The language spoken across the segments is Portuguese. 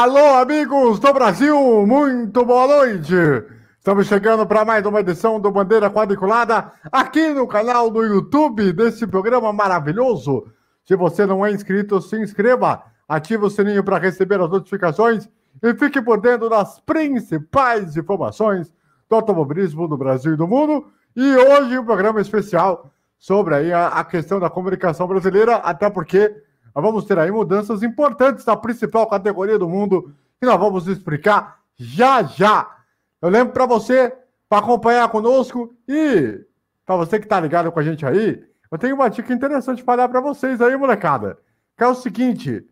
Alô, amigos do Brasil, muito boa noite! Estamos chegando para mais uma edição do Bandeira Quadriculada aqui no canal do YouTube desse programa maravilhoso. Se você não é inscrito, se inscreva, ative o sininho para receber as notificações e fique por dentro das principais informações do automobilismo do Brasil e do mundo. E hoje um programa especial sobre a, a questão da comunicação brasileira, até porque nós vamos ter aí mudanças importantes na principal categoria do mundo que nós vamos explicar já já. Eu lembro para você, para acompanhar conosco e para você que está ligado com a gente aí, eu tenho uma dica interessante para dar para vocês aí, molecada. Que é o seguinte,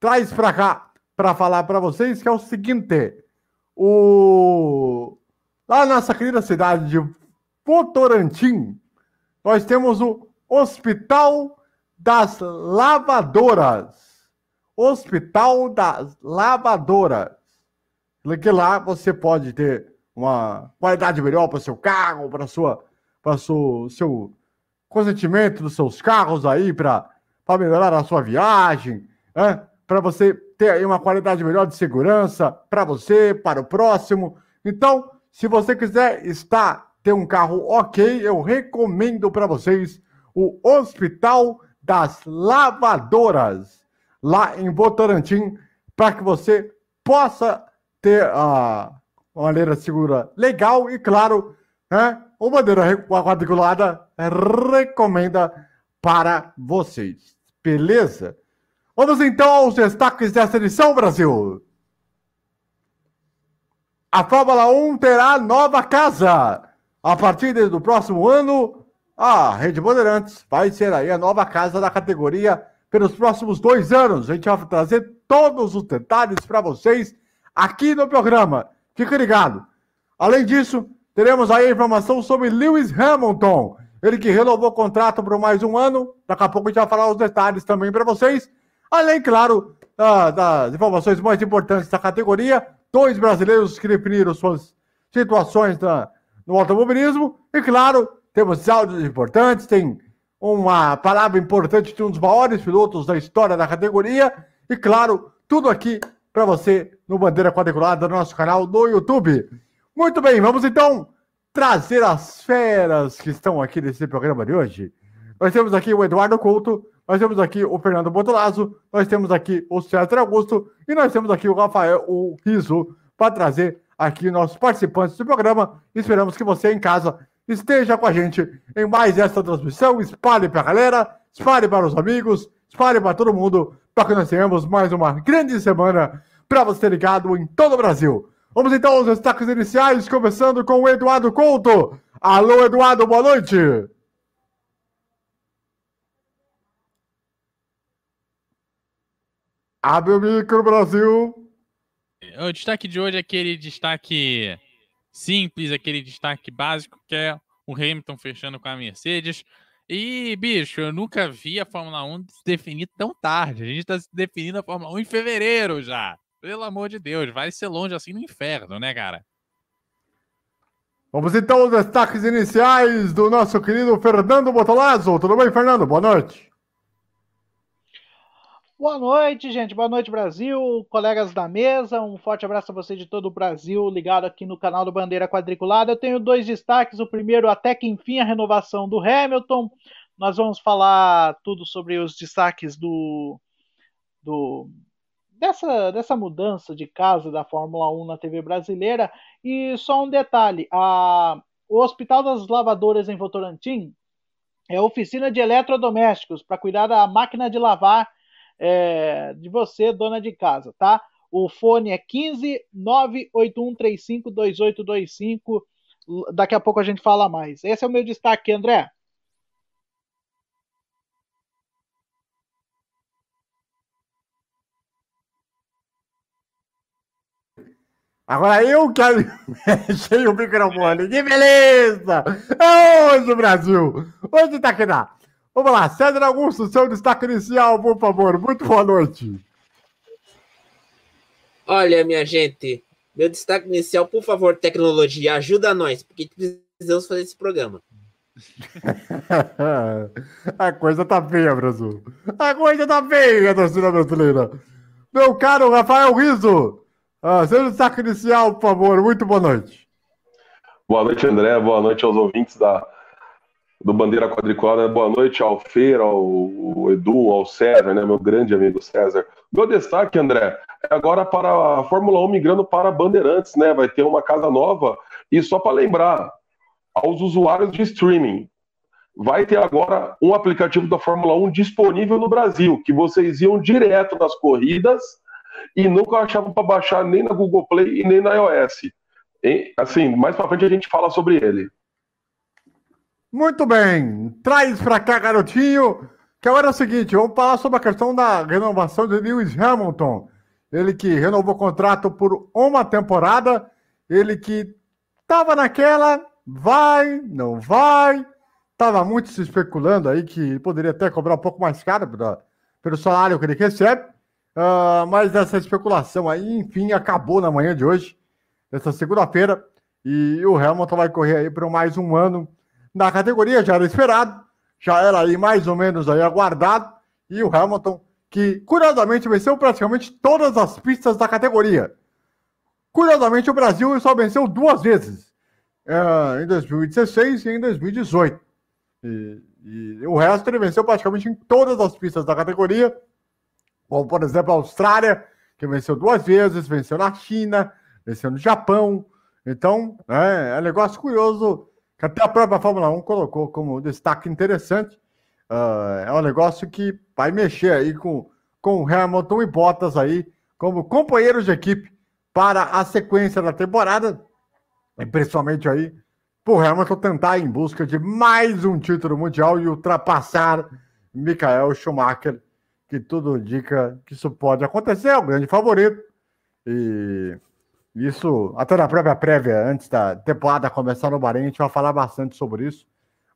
traz para cá para falar para vocês que é o seguinte, o lá na nossa querida cidade de Votorantim, nós temos o Hospital das Lavadoras. Hospital das Lavadoras. Que lá você pode ter uma qualidade melhor para o seu carro, para sua para seu, seu consentimento dos seus carros aí, para melhorar a sua viagem, né? para você ter aí uma qualidade melhor de segurança para você, para o próximo. Então, se você quiser estar ter um carro ok, eu recomendo para vocês o Hospital das lavadoras lá em Votorantim para que você possa ter a uma maneira segura legal e, claro, né, o bandeira quadriculada recomenda para vocês. Beleza? Vamos então aos destaques dessa edição, Brasil. A Fórmula 1 terá nova casa. A partir do próximo ano, a Rede Bandeirantes vai ser aí a nova casa da categoria pelos próximos dois anos. A gente vai trazer todos os detalhes para vocês aqui no programa. Fique ligado. Além disso, teremos aí a informação sobre Lewis Hamilton. Ele que renovou o contrato por mais um ano. Daqui a pouco a gente vai falar os detalhes também para vocês. Além, claro, das informações mais importantes da categoria. Dois brasileiros que definiram suas situações no automobilismo. E, claro, temos áudios importantes, tem uma palavra importante de um dos maiores pilotos da história da categoria e, claro, tudo aqui para você no Bandeira Quadriculada do nosso canal no YouTube. Muito bem, vamos então trazer as feras que estão aqui nesse programa de hoje. Nós temos aqui o Eduardo Couto, nós temos aqui o Fernando Botolazzo, nós temos aqui o César Augusto e nós temos aqui o Rafael o Riso para trazer aqui nossos participantes do programa. Esperamos que você em casa esteja com a gente em mais essa transmissão. Espalhe para a galera, espalhe para os amigos, espalhe para todo mundo, para que nós tenhamos mais uma grande semana para você ligado em todo o Brasil. Vamos então aos destaques iniciais, começando com o Eduardo Couto. Alô, Eduardo, boa noite. Abre o micro, Brasil. O destaque de hoje é aquele destaque simples, aquele destaque básico que é o Hamilton fechando com a Mercedes. E, bicho, eu nunca vi a Fórmula 1 se definir tão tarde. A gente está definindo a Fórmula 1 em fevereiro já. Pelo amor de Deus, vai ser longe assim no inferno, né, cara? Vamos então aos destaques iniciais do nosso querido Fernando Botolazzo. Tudo bem, Fernando? Boa noite. Boa noite, gente. Boa noite, Brasil. Colegas da mesa, um forte abraço a você de todo o Brasil, ligado aqui no canal do Bandeira Quadriculada. Eu tenho dois destaques. O primeiro, até que enfim, a renovação do Hamilton. Nós vamos falar tudo sobre os destaques do, do dessa, dessa mudança de casa da Fórmula 1 na TV brasileira. E só um detalhe: a, o Hospital das Lavadoras em Votorantim é oficina de eletrodomésticos para cuidar da máquina de lavar é, de você, dona de casa, tá? O fone é 15 98135 2825. Daqui a pouco a gente fala mais. Esse é o meu destaque, André. Agora eu quero mexer o microfone. Que beleza! Hoje, Brasil! Hoje tá aqui na Vamos lá, César Augusto, seu destaque inicial, por favor. Muito boa noite. Olha, minha gente, meu destaque inicial, por favor, tecnologia, ajuda nós, porque precisamos fazer esse programa. A coisa tá feia, Brasil. A coisa tá feia, torcida brasileira. meu caro Rafael Riso. Seja o destaque inicial, por favor. Muito boa noite. Boa noite, André. Boa noite aos ouvintes da, do Bandeira Quadriculada. Boa noite ao Feira, ao Edu, ao César, né, meu grande amigo César. Meu destaque, André, é agora para a Fórmula 1 migrando para Bandeirantes, né? Vai ter uma casa nova. E só para lembrar aos usuários de streaming, vai ter agora um aplicativo da Fórmula 1 disponível no Brasil, que vocês iam direto nas corridas e nunca achavam para baixar nem na Google Play e nem na iOS. E, assim, mais para frente a gente fala sobre ele. Muito bem, traz para cá, garotinho. Que agora é o seguinte, vamos falar sobre a questão da renovação de Lewis Hamilton. Ele que renovou o contrato por uma temporada, ele que estava naquela, vai, não vai, estava muito se especulando aí que poderia até cobrar um pouco mais caro pela, pelo salário que ele recebe, uh, mas essa especulação aí, enfim, acabou na manhã de hoje, essa segunda-feira, e o Hamilton vai correr aí por mais um ano na categoria, já era esperado, já era aí mais ou menos aí aguardado, e o Hamilton, que curiosamente venceu praticamente todas as pistas da categoria. Curiosamente, o Brasil só venceu duas vezes, uh, em 2016 e em 2018. E, e, o resto ele venceu praticamente em todas as pistas da categoria, como por exemplo a Austrália, que venceu duas vezes, venceu na China, venceu no Japão. Então, é, é um negócio curioso até a própria Fórmula 1 colocou como destaque interessante. Uh, é um negócio que vai mexer aí com, com Hamilton e Bottas aí como companheiros de equipe para a sequência da temporada, e principalmente aí por Hamilton tentar em busca de mais um título mundial e ultrapassar Michael Schumacher, que tudo indica que isso pode acontecer, é o grande favorito. E isso, até na própria prévia, antes da temporada começar no Bahrein, a gente vai falar bastante sobre isso,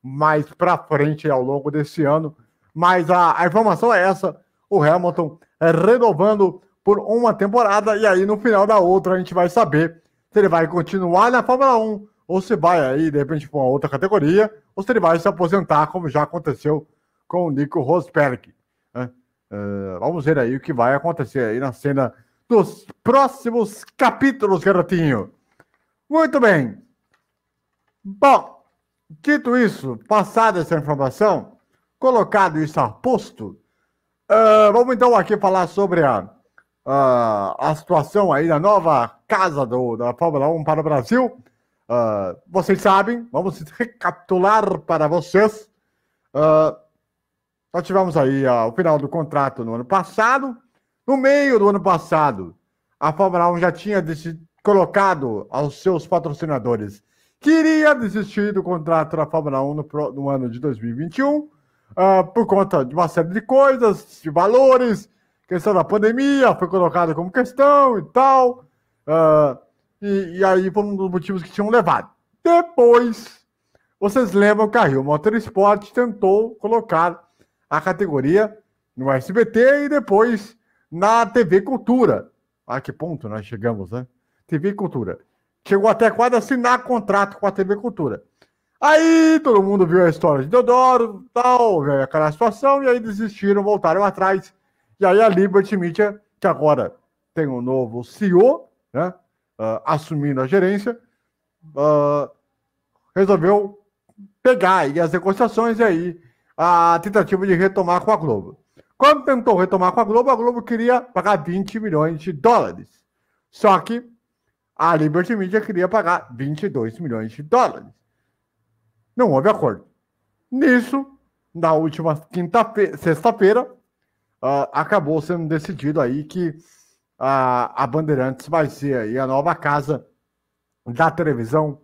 mais para frente ao longo desse ano. Mas a, a informação é essa: o Hamilton é renovando por uma temporada, e aí no final da outra a gente vai saber se ele vai continuar na Fórmula 1 ou se vai aí, de repente, para uma outra categoria, ou se ele vai se aposentar, como já aconteceu com o Nico Rosberg. Né? Uh, vamos ver aí o que vai acontecer aí na cena dos próximos capítulos, garotinho. Muito bem. Bom, dito isso, passada essa informação, colocado isso a posto, uh, vamos então aqui falar sobre a, uh, a situação aí da nova casa do, da Fórmula 1 para o Brasil. Uh, vocês sabem, vamos recapitular para vocês. Uh, nós tivemos aí o final do contrato no ano passado. No meio do ano passado, a Fórmula 1 já tinha colocado aos seus patrocinadores que iria desistir do contrato da Fórmula 1 no, no ano de 2021, uh, por conta de uma série de coisas, de valores, questão da pandemia, foi colocado como questão e tal. Uh, e, e aí foi um dos motivos que tinham levado. Depois, vocês lembram que a Rio Motorsport tentou colocar a categoria no SBT e depois na TV Cultura. A que ponto nós chegamos, né? TV Cultura. Chegou até quase assinar contrato com a TV Cultura. Aí todo mundo viu a história de Deodoro, tal, aquela situação, e aí desistiram, voltaram atrás. E aí a Liberty Media, que agora tem um novo CEO, né? uh, assumindo a gerência, uh, resolveu pegar aí as negociações e aí a tentativa de retomar com a Globo. Quando tentou retomar com a Globo, a Globo queria pagar 20 milhões de dólares. Só que a Liberty Media queria pagar 22 milhões de dólares. Não houve acordo. Nisso, na última quinta-feira, sexta-feira, uh, acabou sendo decidido aí que a, a Bandeirantes vai ser aí a nova casa da televisão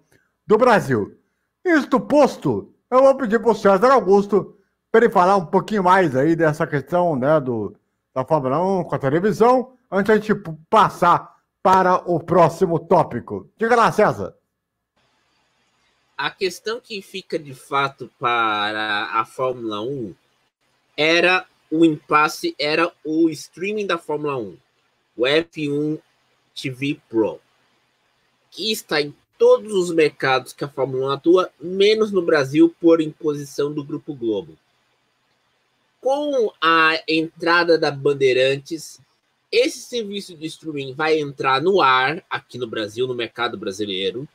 do Brasil. Isto posto, eu vou pedir para o César Augusto para ele falar um pouquinho mais aí dessa questão né, do, da Fórmula 1 com a televisão, antes a gente passar para o próximo tópico. Diga lá, César. A questão que fica de fato para a Fórmula 1 era o impasse, era o streaming da Fórmula 1 o F1 TV Pro, que está em todos os mercados que a Fórmula 1 atua, menos no Brasil por imposição do Grupo Globo. Com a entrada da Bandeirantes, esse serviço de streaming vai entrar no ar aqui no Brasil, no mercado brasileiro,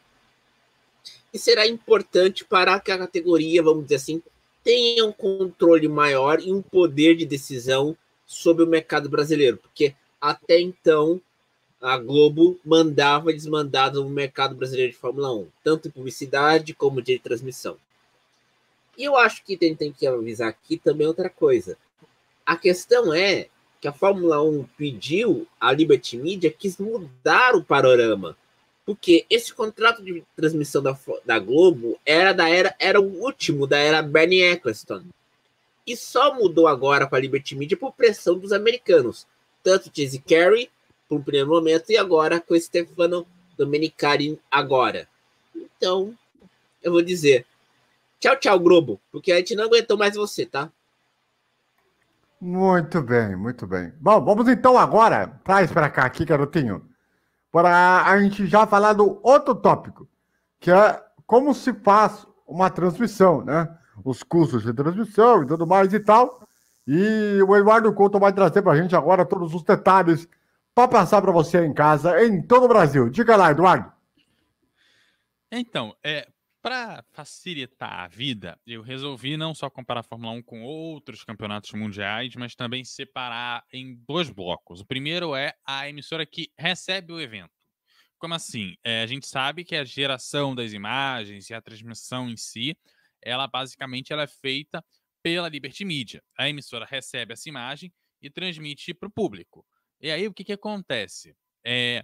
e será importante para que a categoria, vamos dizer assim, tenha um controle maior e um poder de decisão sobre o mercado brasileiro, porque até então a Globo mandava e desmandava no mercado brasileiro de Fórmula 1, tanto em publicidade como de transmissão. E eu acho que tem, tem que avisar aqui também outra coisa. A questão é que a Fórmula 1 pediu, a Liberty Media quis mudar o panorama. Porque esse contrato de transmissão da, da Globo era da era, era o último da era Bernie Eccleston. E só mudou agora para a Liberty Media por pressão dos americanos. Tanto Chase Carey, por um primeiro momento, e agora com Stefano Domenicali agora. Então, eu vou dizer, Tchau, tchau, Globo, porque a gente não aguentou mais você, tá? Muito bem, muito bem. Bom, vamos então agora, traz para cá aqui, garotinho, para a gente já falar do outro tópico, que é como se faz uma transmissão, né? Os custos de transmissão e tudo mais e tal. E o Eduardo Couto vai trazer para a gente agora todos os detalhes para passar para você em casa, em todo o Brasil. Diga lá, Eduardo. Então, é, para facilitar a vida, eu resolvi não só comparar a Fórmula 1 com outros campeonatos mundiais, mas também separar em dois blocos. O primeiro é a emissora que recebe o evento. Como assim? É, a gente sabe que a geração das imagens e a transmissão em si, ela basicamente ela é feita pela Liberty Media. A emissora recebe essa imagem e transmite para o público. E aí o que, que acontece? É,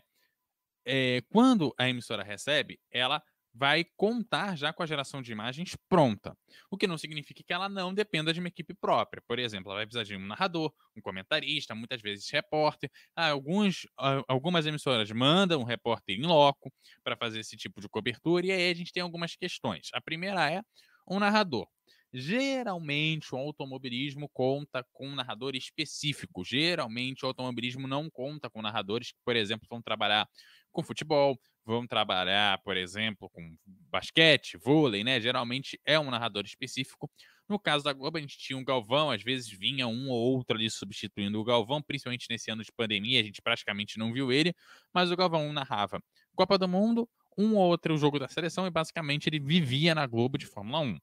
é, quando a emissora recebe, ela vai contar já com a geração de imagens pronta. O que não significa que ela não dependa de uma equipe própria. Por exemplo, ela vai precisar de um narrador, um comentarista, muitas vezes repórter. Ah, alguns, algumas emissoras mandam um repórter em loco para fazer esse tipo de cobertura, e aí a gente tem algumas questões. A primeira é um narrador. Geralmente o automobilismo conta com um narrador específico. Geralmente o automobilismo não conta com narradores que, por exemplo, vão trabalhar com futebol, vão trabalhar, por exemplo, com basquete, vôlei, né? Geralmente é um narrador específico. No caso da Globo, a gente tinha um Galvão, às vezes vinha um ou outro ali substituindo o Galvão, principalmente nesse ano de pandemia, a gente praticamente não viu ele, mas o Galvão narrava Copa do Mundo, um ou outro jogo da seleção e basicamente ele vivia na Globo de Fórmula 1.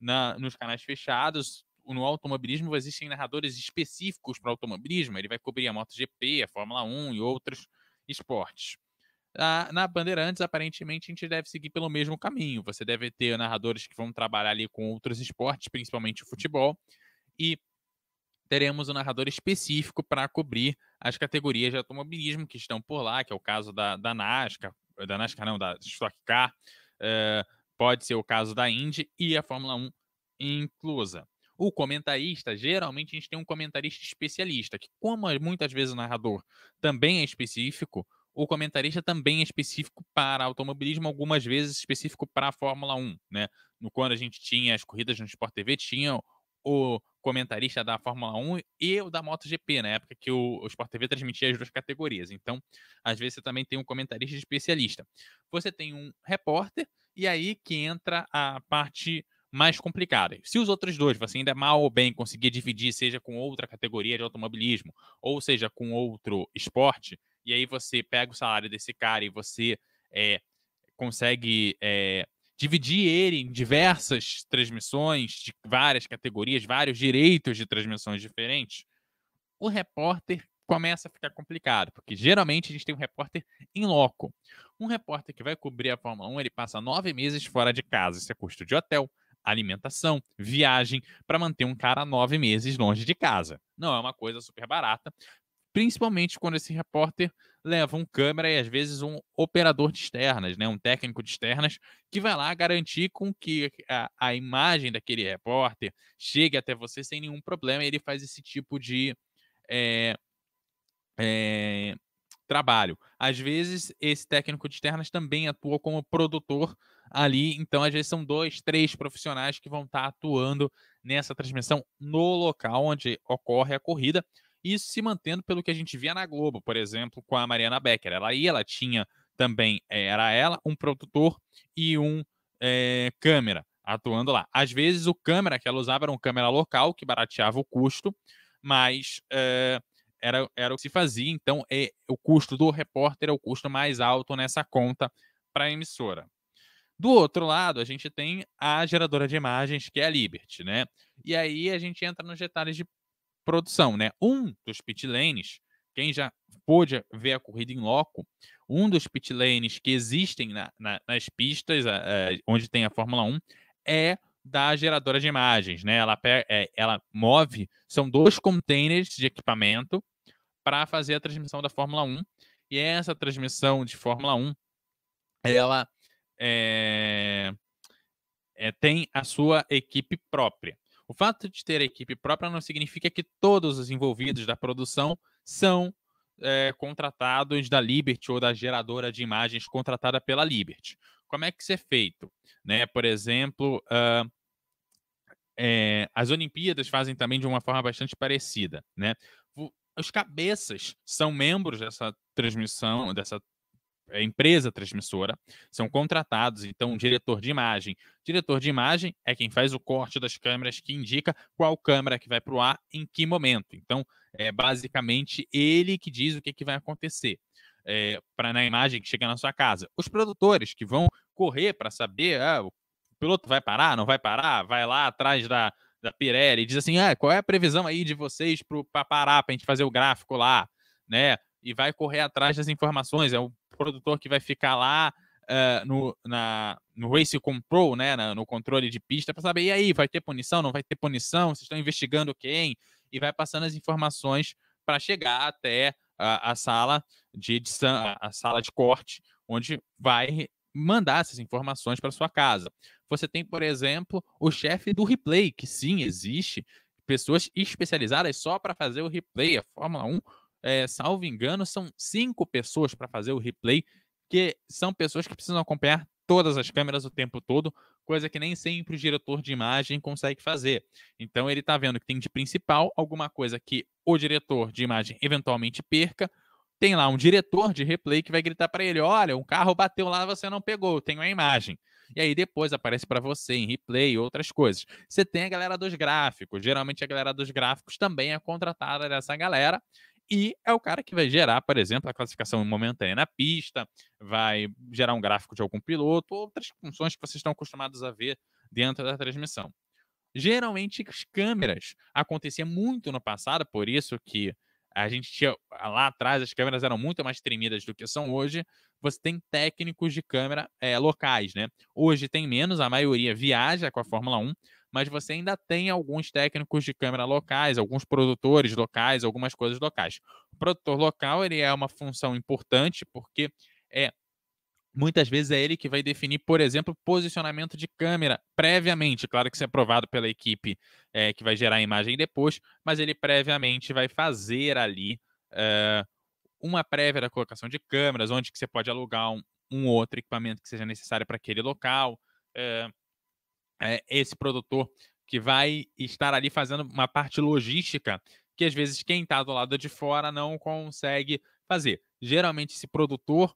Na, nos canais fechados, no automobilismo existem narradores específicos para automobilismo, ele vai cobrir a MotoGP, a Fórmula 1 e outros esportes. Na, na Bandeirantes, aparentemente, a gente deve seguir pelo mesmo caminho. Você deve ter narradores que vão trabalhar ali com outros esportes, principalmente o futebol, e teremos um narrador específico para cobrir as categorias de automobilismo que estão por lá, que é o caso da, da NASCAR, da NASCAR não, da Stock Car, uh, pode ser o caso da Indy e a Fórmula 1 inclusa. O comentarista, geralmente a gente tem um comentarista especialista, que como muitas vezes o narrador também é específico, o comentarista também é específico para automobilismo, algumas vezes específico para a Fórmula 1, né? No quando a gente tinha as corridas no Sport TV, tinha o comentarista da Fórmula 1 e o da MotoGP, na época que o, Sport TV transmitia as duas categorias. Então, às vezes você também tem um comentarista especialista. Você tem um repórter e aí que entra a parte mais complicada. Se os outros dois você ainda mal ou bem conseguir dividir, seja com outra categoria de automobilismo, ou seja com outro esporte, e aí você pega o salário desse cara e você é, consegue é, dividir ele em diversas transmissões de várias categorias, vários direitos de transmissões diferentes, o repórter começa a ficar complicado, porque geralmente a gente tem um repórter em loco. Um repórter que vai cobrir a Fórmula 1, ele passa nove meses fora de casa. Isso é custo de hotel, alimentação, viagem, para manter um cara nove meses longe de casa. Não é uma coisa super barata, principalmente quando esse repórter leva um câmera e às vezes um operador de externas, né, um técnico de externas, que vai lá garantir com que a, a imagem daquele repórter chegue até você sem nenhum problema. Ele faz esse tipo de é, é, trabalho. Às vezes, esse técnico de externas também atua como produtor ali, então às vezes são dois, três profissionais que vão estar atuando nessa transmissão no local onde ocorre a corrida isso se mantendo pelo que a gente via na Globo, por exemplo, com a Mariana Becker. Ela ia, ela tinha também, eh, era ela, um produtor e um é, câmera atuando lá. Às vezes o câmera que ela usava era um câmera local, que barateava o custo, mas é, era, era o que se fazia, então é, o custo do repórter é o custo mais alto nessa conta para a emissora. Do outro lado, a gente tem a geradora de imagens, que é a Liberty, né? E aí a gente entra nos detalhes de produção, né? Um dos pit lanes, quem já pôde ver a corrida em loco, um dos pit lanes que existem na, na, nas pistas onde tem a Fórmula 1 é da geradora de imagens, né? Ela, é, ela move, são dois containers de equipamento para fazer a transmissão da Fórmula 1. E essa transmissão de Fórmula 1, ela é, é, tem a sua equipe própria. O fato de ter equipe própria não significa que todos os envolvidos da produção são é, contratados da Liberty ou da geradora de imagens contratada pela Liberty. Como é que isso é feito? Né? Por exemplo, uh, é, as Olimpíadas fazem também de uma forma bastante parecida. Né? Os cabeças são membros dessa transmissão, dessa é, empresa transmissora, são contratados, então, um diretor de imagem. Diretor de imagem é quem faz o corte das câmeras que indica qual câmera que vai para o ar em que momento. Então, é basicamente ele que diz o que, que vai acontecer. É, para na imagem que chega na sua casa. Os produtores que vão correr para saber ah, o piloto vai parar, não vai parar, vai lá atrás da, da Pirelli e diz assim: ah, qual é a previsão aí de vocês para parar, para a gente fazer o gráfico lá, né? E vai correr atrás das informações. É o produtor que vai ficar lá uh, no, na, no Race Control, né, na, no controle de pista, para saber, e aí, vai ter punição, não vai ter punição, vocês estão investigando quem? E vai passando as informações para chegar até a, a, sala de edição, a, sala de corte, onde vai mandar essas informações para sua casa. Você tem, por exemplo, o chefe do replay, que sim, existe pessoas especializadas só para fazer o replay. A Fórmula 1 é, salvo engano, são cinco pessoas para fazer o replay, que são pessoas que precisam acompanhar todas as câmeras o tempo todo, coisa que nem sempre o diretor de imagem consegue fazer. Então ele está vendo que tem de principal alguma coisa que o diretor de imagem eventualmente perca. Tem lá um diretor de replay que vai gritar para ele: olha, um carro bateu lá, você não pegou, tenho a imagem. E aí depois aparece para você em replay outras coisas. Você tem a galera dos gráficos. Geralmente a galera dos gráficos também é contratada dessa galera e é o cara que vai gerar, por exemplo, a classificação momentânea na pista, vai gerar um gráfico de algum piloto, outras funções que vocês estão acostumados a ver dentro da transmissão. Geralmente, as câmeras acontecia muito no passado, por isso que a gente tinha lá atrás as câmeras eram muito mais tremidas do que são hoje. Você tem técnicos de câmera é, locais, né? Hoje tem menos, a maioria viaja com a Fórmula 1, mas você ainda tem alguns técnicos de câmera locais, alguns produtores locais, algumas coisas locais. O produtor local ele é uma função importante porque é muitas vezes é ele que vai definir, por exemplo, posicionamento de câmera previamente. Claro que isso é aprovado pela equipe é, que vai gerar a imagem depois, mas ele previamente vai fazer ali é, uma prévia da colocação de câmeras, onde que você pode alugar um, um outro equipamento que seja necessário para aquele local. É, é, esse produtor que vai estar ali fazendo uma parte logística que às vezes quem está do lado de fora não consegue fazer. Geralmente esse produtor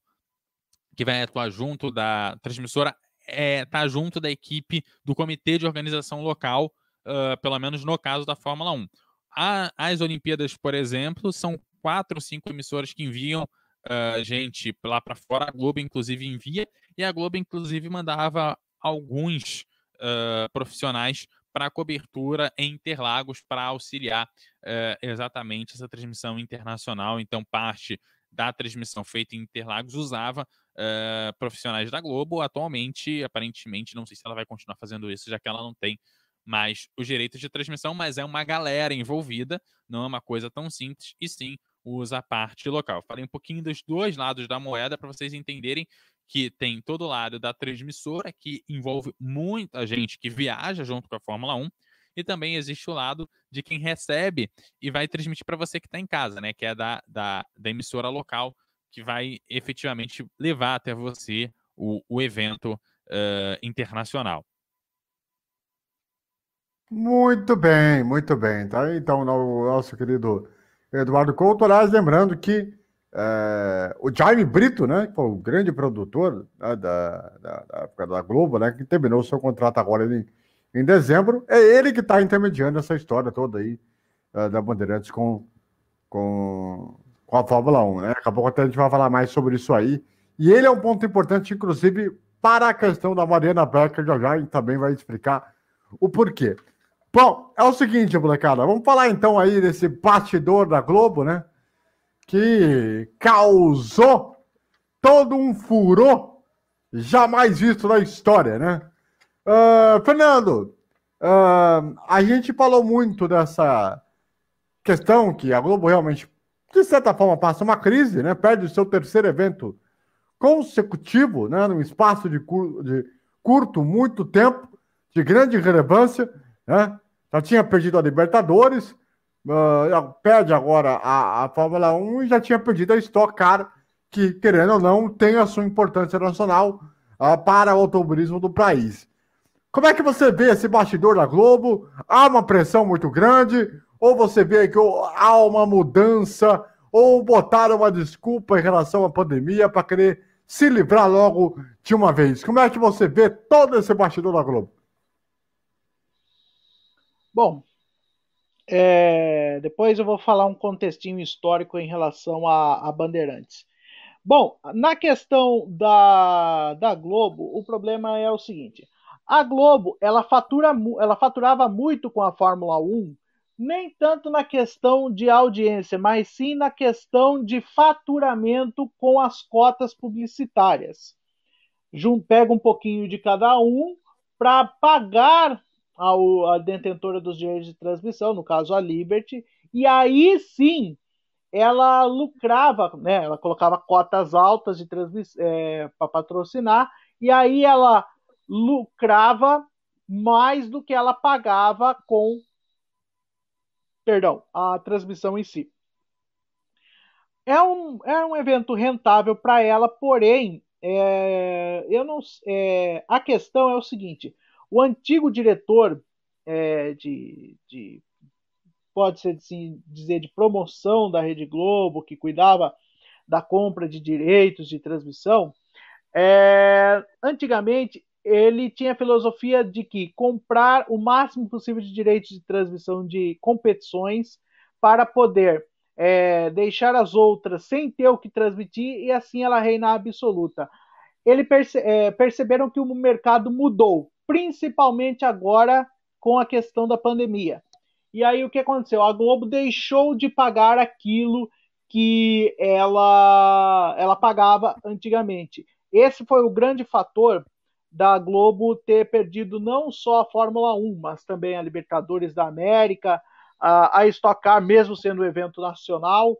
que vai atuar junto da transmissora é, tá junto da equipe do comitê de organização local, uh, pelo menos no caso da Fórmula 1. A, as Olimpíadas, por exemplo, são quatro, cinco emissoras que enviam uh, gente lá para fora. A Globo, inclusive, envia, e a Globo, inclusive, mandava alguns uh, profissionais para cobertura em Interlagos para auxiliar uh, exatamente essa transmissão internacional. Então, parte da transmissão feita em Interlagos usava uh, profissionais da Globo. Atualmente, aparentemente, não sei se ela vai continuar fazendo isso, já que ela não tem mais os direitos de transmissão, mas é uma galera envolvida, não é uma coisa tão simples, e sim usa a parte local. Falei um pouquinho dos dois lados da moeda para vocês entenderem que tem todo o lado da transmissora, que envolve muita gente que viaja junto com a Fórmula 1, e também existe o lado de quem recebe e vai transmitir para você que está em casa, né? Que é da, da, da, emissora local, que vai efetivamente levar até você o, o evento uh, internacional. Muito bem, muito bem. Tá? Então, nosso querido Eduardo Couto, aliás, lembrando que é, o Jaime Brito, né, que foi o grande produtor né, da, da, da, da, Globo, né, que terminou seu contrato agora em, em dezembro, é ele que está intermediando essa história toda aí uh, da Bandeirantes com com, com a Fórmula 1, né? Daqui a pouco até a gente vai falar mais sobre isso aí. E ele é um ponto importante, inclusive, para a questão da Mariana Becker, já já, e também vai explicar o porquê. Bom, é o seguinte, molecada, vamos falar então aí desse bastidor da Globo, né? Que causou todo um furor jamais visto na história, né? Uh, Fernando, uh, a gente falou muito dessa questão que a Globo realmente, de certa forma, passa uma crise, né? Perde o seu terceiro evento consecutivo, né? Num espaço de, cur de curto, muito tempo, de grande relevância, né? Já tinha perdido a Libertadores, uh, perde agora a, a Fórmula 1 e já tinha perdido a Stock Car, que, querendo ou não, tem a sua importância nacional uh, para o automobilismo do país. Como é que você vê esse bastidor da Globo? Há uma pressão muito grande? Ou você vê que há uma mudança? Ou botaram uma desculpa em relação à pandemia para querer se livrar logo de uma vez? Como é que você vê todo esse bastidor da Globo? Bom, é, depois eu vou falar um contextinho histórico em relação a, a Bandeirantes. Bom, na questão da, da Globo, o problema é o seguinte: a Globo ela, fatura, ela faturava muito com a Fórmula 1, nem tanto na questão de audiência, mas sim na questão de faturamento com as cotas publicitárias. Pega um pouquinho de cada um para pagar a detentora dos direitos de transmissão, no caso a Liberty, e aí sim ela lucrava, né? Ela colocava cotas altas de transmissão é, para patrocinar, e aí ela lucrava mais do que ela pagava com, perdão, a transmissão em si. É um, é um evento rentável para ela, porém, é, eu não, é, a questão é o seguinte: o antigo diretor é, de, de pode-se assim, dizer, de promoção da Rede Globo, que cuidava da compra de direitos de transmissão, é, antigamente ele tinha a filosofia de que comprar o máximo possível de direitos de transmissão de competições para poder é, deixar as outras sem ter o que transmitir e assim ela reinar absoluta. Eles perce é, perceberam que o mercado mudou principalmente agora com a questão da pandemia. E aí o que aconteceu? A Globo deixou de pagar aquilo que ela, ela pagava antigamente. Esse foi o grande fator da Globo ter perdido não só a Fórmula 1, mas também a Libertadores da América, a, a Stock Car, mesmo sendo um evento nacional.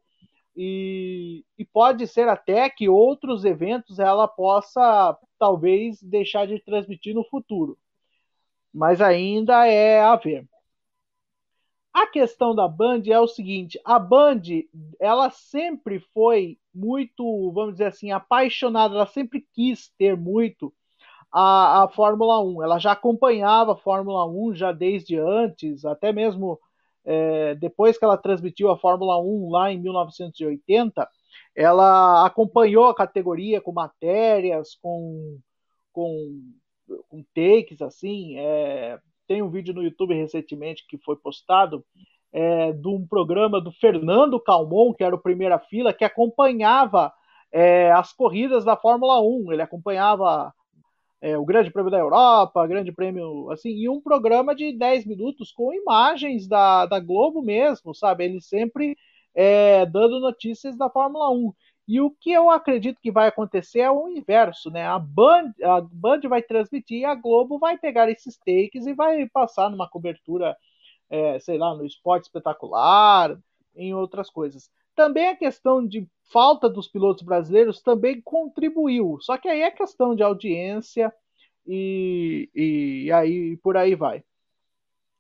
E, e, pode ser até que outros eventos ela possa talvez deixar de transmitir no futuro. Mas ainda é a ver. A questão da Band é o seguinte: a Band, ela sempre foi muito, vamos dizer assim, apaixonada, ela sempre quis ter muito a, a Fórmula 1. Ela já acompanhava a Fórmula 1 já desde antes, até mesmo é, depois que ela transmitiu a Fórmula 1 lá em 1980, ela acompanhou a categoria com matérias, com, com, com takes, assim. É, tem um vídeo no YouTube recentemente que foi postado é, de um programa do Fernando Calmon, que era o primeira fila, que acompanhava é, as corridas da Fórmula 1. Ele acompanhava é, o Grande Prêmio da Europa, Grande Prêmio, assim, e um programa de 10 minutos com imagens da, da Globo mesmo, sabe? Ele sempre é, dando notícias da Fórmula 1. E o que eu acredito que vai acontecer é o inverso, né? A Band, a Band vai transmitir e a Globo vai pegar esses takes e vai passar numa cobertura, é, sei lá, no esporte espetacular, em outras coisas. Também a questão de falta dos pilotos brasileiros também contribuiu. Só que aí é questão de audiência e, e, aí por aí vai.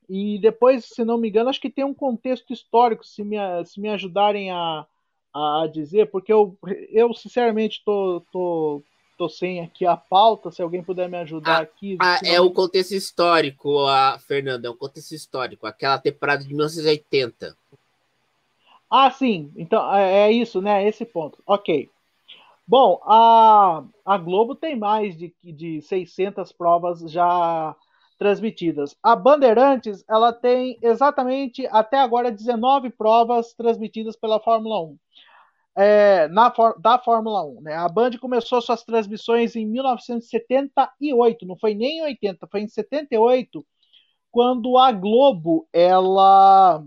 E depois, se não me engano, acho que tem um contexto histórico, se me, se me ajudarem a, a dizer, porque eu, eu sinceramente tô, tô, tô sem aqui a pauta, se alguém puder me ajudar ah, aqui. Ah, é o contexto histórico, a Fernanda, é um contexto histórico, aquela temporada de 1980. Ah, sim. Então é, é isso, né? Esse ponto. Ok. Bom, a, a Globo tem mais de, de 600 provas já transmitidas. A Bandeirantes, ela tem exatamente até agora 19 provas transmitidas pela Fórmula 1. É, na, da Fórmula 1. Né? A Band começou suas transmissões em 1978, não foi nem em 80, foi em 78, quando a Globo ela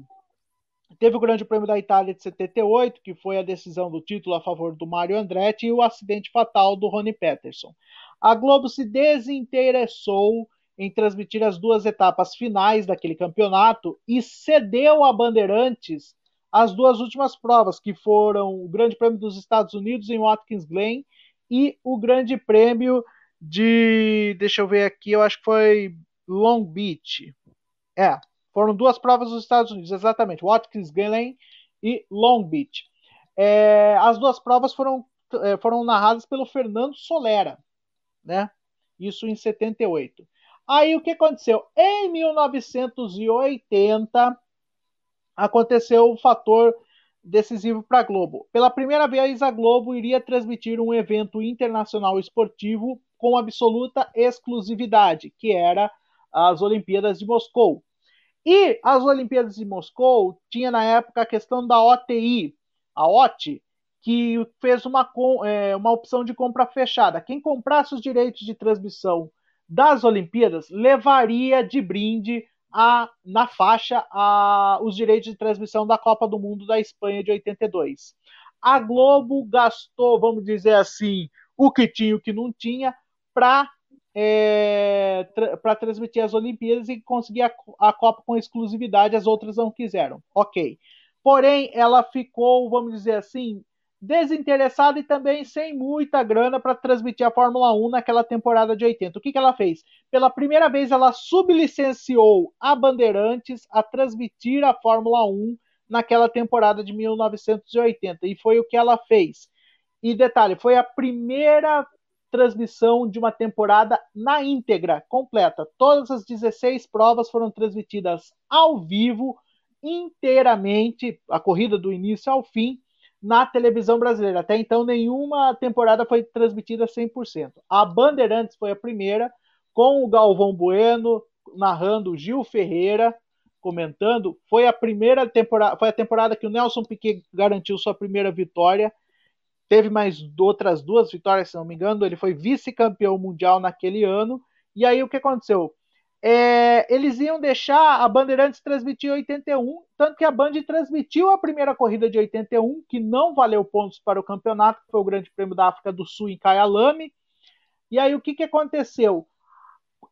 teve o Grande Prêmio da Itália de 78, que foi a decisão do título a favor do Mário Andretti e o acidente fatal do Ronnie Peterson. A Globo se desinteressou em transmitir as duas etapas finais daquele campeonato e cedeu a Bandeirantes as duas últimas provas, que foram o Grande Prêmio dos Estados Unidos em Watkins Glen e o Grande Prêmio de. Deixa eu ver aqui, eu acho que foi Long Beach. É, foram duas provas dos Estados Unidos, exatamente, Watkins Glen e Long Beach. É, as duas provas foram, é, foram narradas pelo Fernando Solera, né? Isso em 78. Aí o que aconteceu? Em 1980 aconteceu o fator decisivo para a Globo. Pela primeira vez, a Globo iria transmitir um evento internacional esportivo com absoluta exclusividade, que era as Olimpíadas de Moscou. E as Olimpíadas de Moscou tinha na época a questão da OTI, a OT, que fez uma, é, uma opção de compra fechada. Quem comprasse os direitos de transmissão das Olimpíadas levaria de brinde a, na faixa a, os direitos de transmissão da Copa do Mundo da Espanha de 82. A Globo gastou, vamos dizer assim, o que tinha e o que não tinha para é, tra para transmitir as Olimpíadas e conseguir a, a Copa com exclusividade, as outras não quiseram. Ok. Porém, ela ficou, vamos dizer assim, desinteressada e também sem muita grana para transmitir a Fórmula 1 naquela temporada de 80. O que, que ela fez? Pela primeira vez, ela sublicenciou a Bandeirantes a transmitir a Fórmula 1 naquela temporada de 1980. E foi o que ela fez. E detalhe, foi a primeira transmissão de uma temporada na íntegra, completa. Todas as 16 provas foram transmitidas ao vivo, inteiramente, a corrida do início ao fim na televisão brasileira. Até então, nenhuma temporada foi transmitida 100%. A Bandeirantes foi a primeira, com o Galvão Bueno narrando Gil Ferreira comentando. Foi a primeira temporada, foi a temporada que o Nelson Piquet garantiu sua primeira vitória. Teve mais outras duas vitórias, se não me engano. Ele foi vice-campeão mundial naquele ano. E aí o que aconteceu? é, eles iam deixar a Bandeirantes transmitir 81, tanto que a Band transmitiu a primeira corrida de 81, que não valeu pontos para o campeonato, que foi o Grande Prêmio da África do Sul em Kyalami. E aí o que, que aconteceu?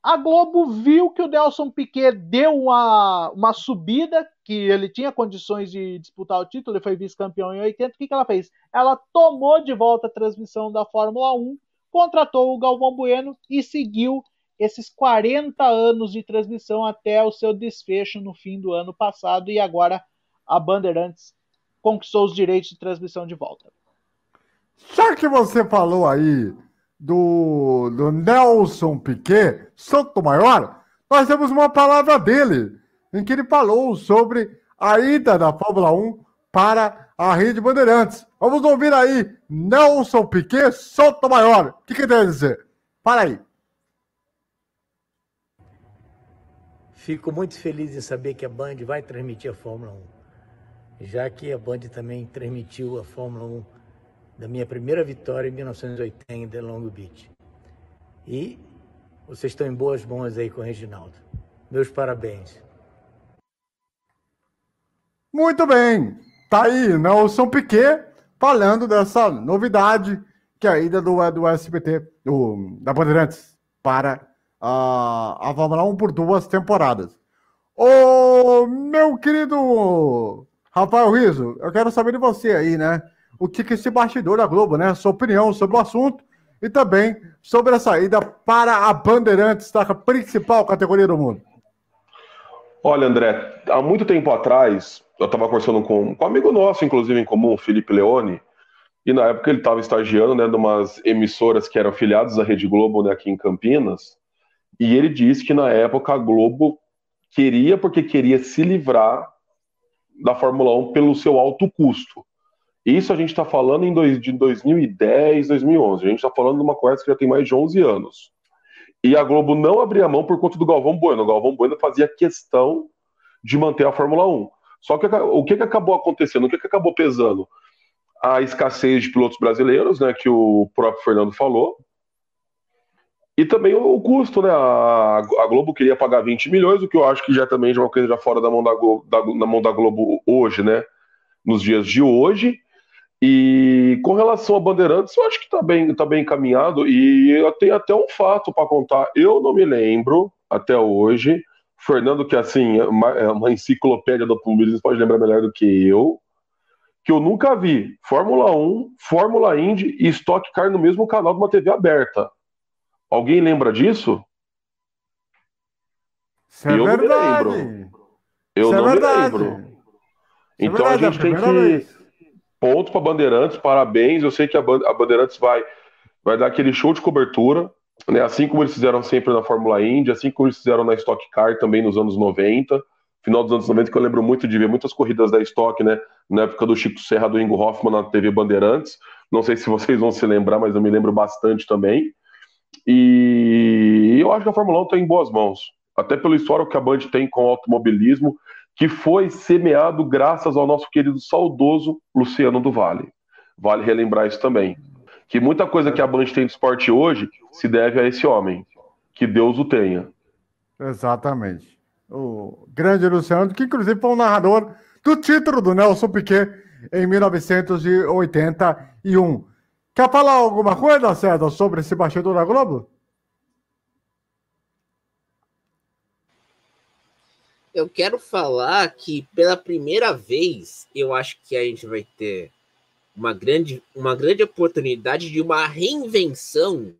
A Globo viu que o Nelson Piquet deu uma, uma subida, que ele tinha condições de disputar o título, ele foi vice-campeão em 80. O que, que ela fez? Ela tomou de volta a transmissão da Fórmula 1, contratou o Galvão Bueno e seguiu esses 40 anos de transmissão até o seu desfecho no fim do ano passado e agora a Bandeirantes conquistou os direitos de transmissão de volta. Já que você falou aí do, do Nelson Piquet, Santo Maior, nós temos uma palavra dele, em que ele falou sobre a ida da Fórmula 1 para a Rede Bandeirantes. Vamos ouvir aí, Nelson Piquet, Santo Maior. O que, que tem a dizer? Para aí. Fico muito feliz em saber que a Band vai transmitir a Fórmula 1, já que a Band também transmitiu a Fórmula 1 da minha primeira vitória em 1980 em Long Beach. E vocês estão em boas mãos aí com o Reginaldo. Meus parabéns. Muito bem. Tá aí, Nelson Piquet falando dessa novidade que é a ida do, do SBT, do, da Bandeirantes, para a, a Fórmula 1 por duas temporadas. Ô, meu querido Rafael Riso, eu quero saber de você aí, né? O que, que esse bastidor da Globo, né? Sua opinião sobre o assunto e também sobre a saída para a Bandeirantes, da principal categoria do mundo. Olha, André, há muito tempo atrás, eu estava conversando com, com um amigo nosso, inclusive em comum, Felipe Leone, e na época ele estava estagiando, né, de umas emissoras que eram afiliadas à Rede Globo, né, aqui em Campinas, e ele disse que na época a Globo queria, porque queria se livrar da Fórmula 1 pelo seu alto custo. Isso a gente está falando em dois, de 2010, 2011. A gente está falando de uma conversa que já tem mais de 11 anos. E a Globo não abria mão por conta do Galvão Bueno. O Galvão Bueno fazia questão de manter a Fórmula 1. Só que o que, que acabou acontecendo? O que, que acabou pesando? A escassez de pilotos brasileiros, né, que o próprio Fernando falou, e também o, custo, né? A, a, Globo queria pagar 20 milhões, o que eu acho que já também é uma coisa já fora da mão da, Globo, da, na mão da Globo hoje, né? Nos dias de hoje. E com relação a Bandeirantes, eu acho que está bem, tá bem encaminhado. E eu tenho até um fato para contar. Eu não me lembro até hoje. Fernando, que assim, é uma, é uma enciclopédia do automobilismo, pode lembrar melhor do que eu. Que eu nunca vi Fórmula 1, Fórmula Indy e Stock Car no mesmo canal de uma TV aberta. Alguém lembra disso? Isso é eu verdade. não me lembro. Eu Isso é não é me lembro. Então é verdade, a gente tem que. Vez. Ponto para Bandeirantes, parabéns. Eu sei que a Bandeirantes vai, vai dar aquele show de cobertura, né? assim como eles fizeram sempre na Fórmula Indy, assim como eles fizeram na Stock Car também nos anos 90 final dos anos 90, que eu lembro muito de ver muitas corridas da Stock, né? Na época do Chico Serra, do Ingo Hoffman na TV Bandeirantes. Não sei se vocês vão se lembrar, mas eu me lembro bastante também. E eu acho que a Fórmula 1 está em boas mãos. Até pelo histórico que a Band tem com o automobilismo, que foi semeado graças ao nosso querido saudoso Luciano do Vale. Vale relembrar isso também. Que muita coisa que a Band tem de esporte hoje se deve a esse homem. Que Deus o tenha. Exatamente. O grande Luciano, que inclusive foi o narrador do título do Nelson Piquet em 1981. Quer falar alguma coisa, César, sobre esse bastidor da Globo? Eu quero falar que pela primeira vez eu acho que a gente vai ter uma grande, uma grande oportunidade de uma reinvenção,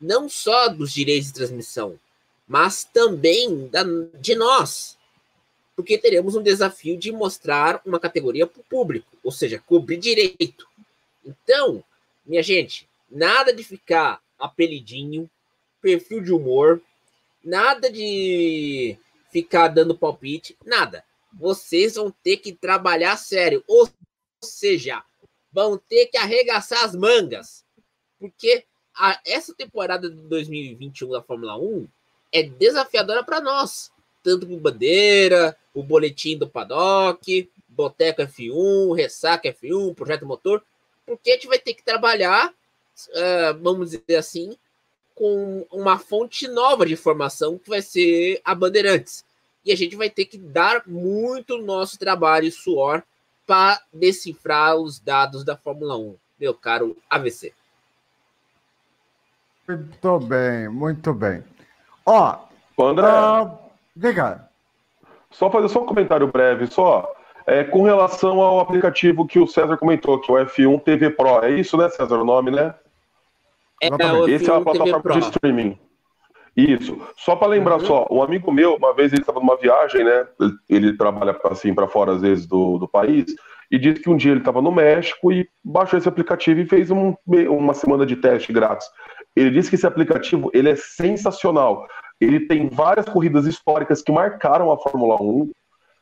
não só dos direitos de transmissão, mas também da, de nós. Porque teremos um desafio de mostrar uma categoria para o público, ou seja, cobrir direito. Então, minha gente, nada de ficar apelidinho, perfil de humor, nada de ficar dando palpite, nada. Vocês vão ter que trabalhar sério, ou seja, vão ter que arregaçar as mangas, porque a, essa temporada de 2021 da Fórmula 1 é desafiadora para nós, tanto o Bandeira, o boletim do Paddock, Boteco F1, Ressaca F1, Projeto Motor, porque a gente vai ter que trabalhar, vamos dizer assim, com uma fonte nova de informação que vai ser a Bandeirantes. E a gente vai ter que dar muito nosso trabalho e suor para decifrar os dados da Fórmula 1, meu caro AVC. Muito bem, muito bem. Ó, André, uh, diga. Só fazer só um comentário breve, só. É, com relação ao aplicativo que o César comentou, que é o F1 TV Pro, é isso, né, César, o nome, né? É, é Esse é a plataforma de streaming. Isso. Só para lembrar uhum. só, um amigo meu, uma vez ele estava numa viagem, né? Ele, trabalha assim para fora às vezes do, do país e disse que um dia ele estava no México e baixou esse aplicativo e fez um, uma semana de teste grátis. Ele disse que esse aplicativo ele é sensacional. Ele tem várias corridas históricas que marcaram a Fórmula 1,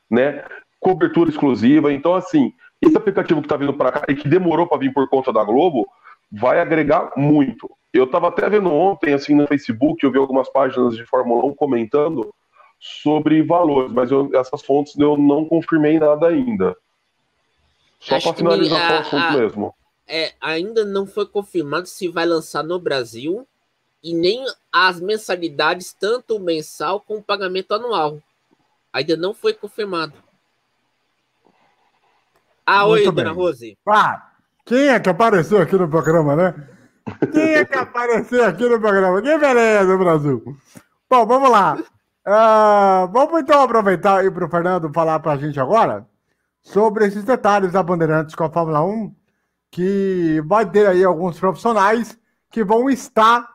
né? cobertura exclusiva. Então, assim, esse aplicativo que está vindo para cá e que demorou para vir por conta da Globo, vai agregar muito. Eu estava até vendo ontem, assim, no Facebook, eu vi algumas páginas de Fórmula 1 comentando sobre valores, mas eu, essas fontes eu não confirmei nada ainda. Só para finalizar o assunto a, mesmo. É, ainda não foi confirmado se vai lançar no Brasil e nem as mensalidades, tanto mensal como pagamento anual. Ainda não foi confirmado. Ah, Muito oi, bem. dona Rose. Ah, quem é que apareceu aqui no programa, né? Quem é que apareceu aqui no programa? Que beleza, Brasil. Bom, vamos lá. Uh, vamos então aproveitar e para o Fernando falar para a gente agora sobre esses detalhes da Bandeirantes com a Fórmula 1, que vai ter aí alguns profissionais que vão estar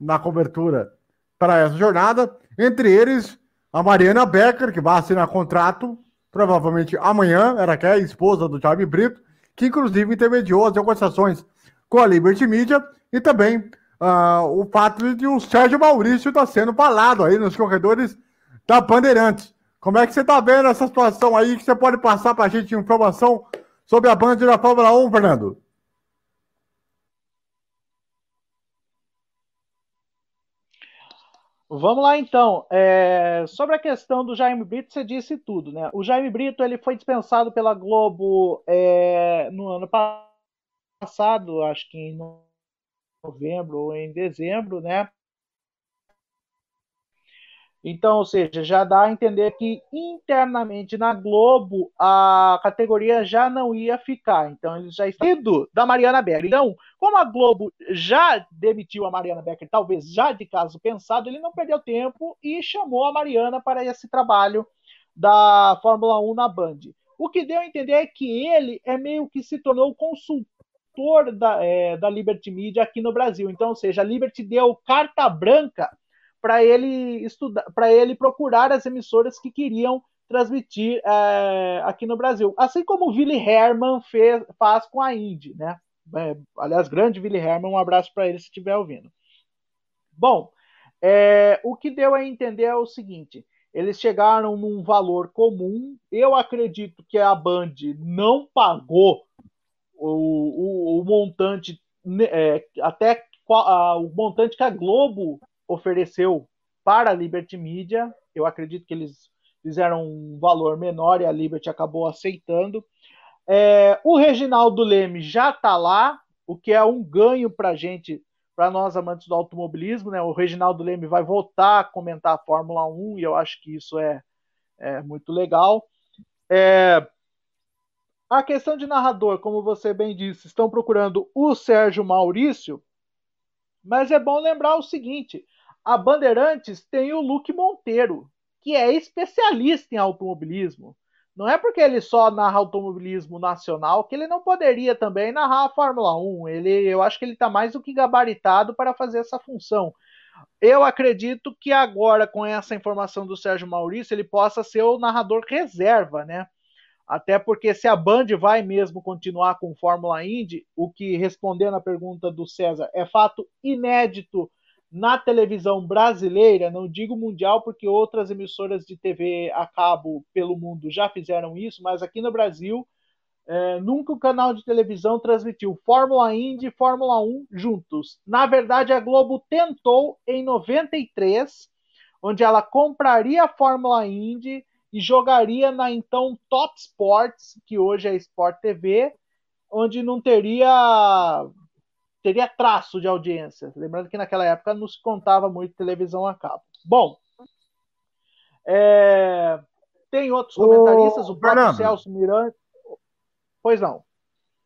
na cobertura para essa jornada, entre eles a Mariana Becker, que vai assinar contrato provavelmente amanhã, era que é a esposa do Jaime Brito, que inclusive intermediou as negociações com a Liberty Media e também uh, o fato de o Sérgio Maurício estar tá sendo falado aí nos corredores da Bandeirantes. Como é que você está vendo essa situação aí que você pode passar para a gente informação sobre a Band da Fórmula 1, Fernando? Vamos lá então. É, sobre a questão do Jaime Brito, você disse tudo, né? O Jaime Brito ele foi dispensado pela Globo é, no ano passado, acho que em novembro ou em dezembro, né? Então, ou seja, já dá a entender que internamente na Globo a categoria já não ia ficar. Então, eles já estão indo da Mariana Becker. Então, como a Globo já demitiu a Mariana Becker, talvez já de caso pensado, ele não perdeu tempo e chamou a Mariana para esse trabalho da Fórmula 1 na Band. O que deu a entender é que ele é meio que se tornou consultor da, é, da Liberty Media aqui no Brasil. Então, ou seja, a Liberty deu carta branca para ele estudar, para ele procurar as emissoras que queriam transmitir é, aqui no Brasil, assim como o Willy Herman fez, faz com a Indy, né? É, aliás, grande Willy Herman, um abraço para ele se estiver ouvindo. Bom, é, o que deu a entender é o seguinte: eles chegaram num valor comum. Eu acredito que a Band não pagou o, o, o montante, né, é, até a, o montante que a Globo ofereceu para a Liberty Media. Eu acredito que eles fizeram um valor menor e a Liberty acabou aceitando. É, o Reginaldo Leme já está lá, o que é um ganho para gente, para nós amantes do automobilismo. Né? O Reginaldo Leme vai voltar a comentar a Fórmula 1 e eu acho que isso é, é muito legal. É, a questão de narrador, como você bem disse, estão procurando o Sérgio Maurício, mas é bom lembrar o seguinte: a Bandeirantes tem o Luke Monteiro, que é especialista em automobilismo. Não é porque ele só narra automobilismo nacional que ele não poderia também narrar a Fórmula 1. Ele, eu acho que ele está mais do que gabaritado para fazer essa função. Eu acredito que agora, com essa informação do Sérgio Maurício, ele possa ser o narrador reserva, né? Até porque se a Band vai mesmo continuar com Fórmula Indy, o que respondendo a pergunta do César é fato inédito na televisão brasileira, não digo mundial, porque outras emissoras de TV a cabo pelo mundo já fizeram isso, mas aqui no Brasil, é, nunca o canal de televisão transmitiu Fórmula Indy e Fórmula 1 juntos. Na verdade, a Globo tentou em 93, onde ela compraria a Fórmula Indy e jogaria na então Top Sports, que hoje é Sport TV, onde não teria teria traço de audiência. Lembrando que naquela época não se contava muito televisão a cabo. Bom, é... tem outros comentaristas, o, o próprio Fernando, Celso Miranda. Pois não.